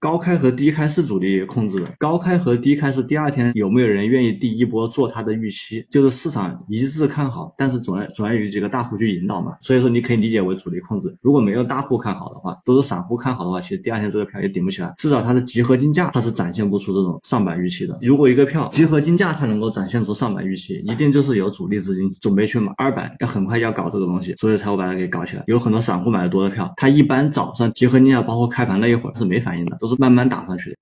高开和低开是主力控制的，高开和低开是第二天有没有人愿意第一波做它的预期，就是市场一致看好，但是总要总要有几个大户去引导嘛，所以说你可以理解为主力控制。如果没有大户看好的话，都是散户看好的话，其实第二天这个票也顶不起来，至少它的集合竞价它是展现不出这种上板预期的。如果一个票集合竞价它能够展现出上板预期，一定就是有主力资金准备去买二板，要很快要搞这个东西，所以才会把它给搞起来。有很多散户买的多的票，它一般早上集合竞价包括开盘那一会儿是没反应的，都是慢慢打上去的。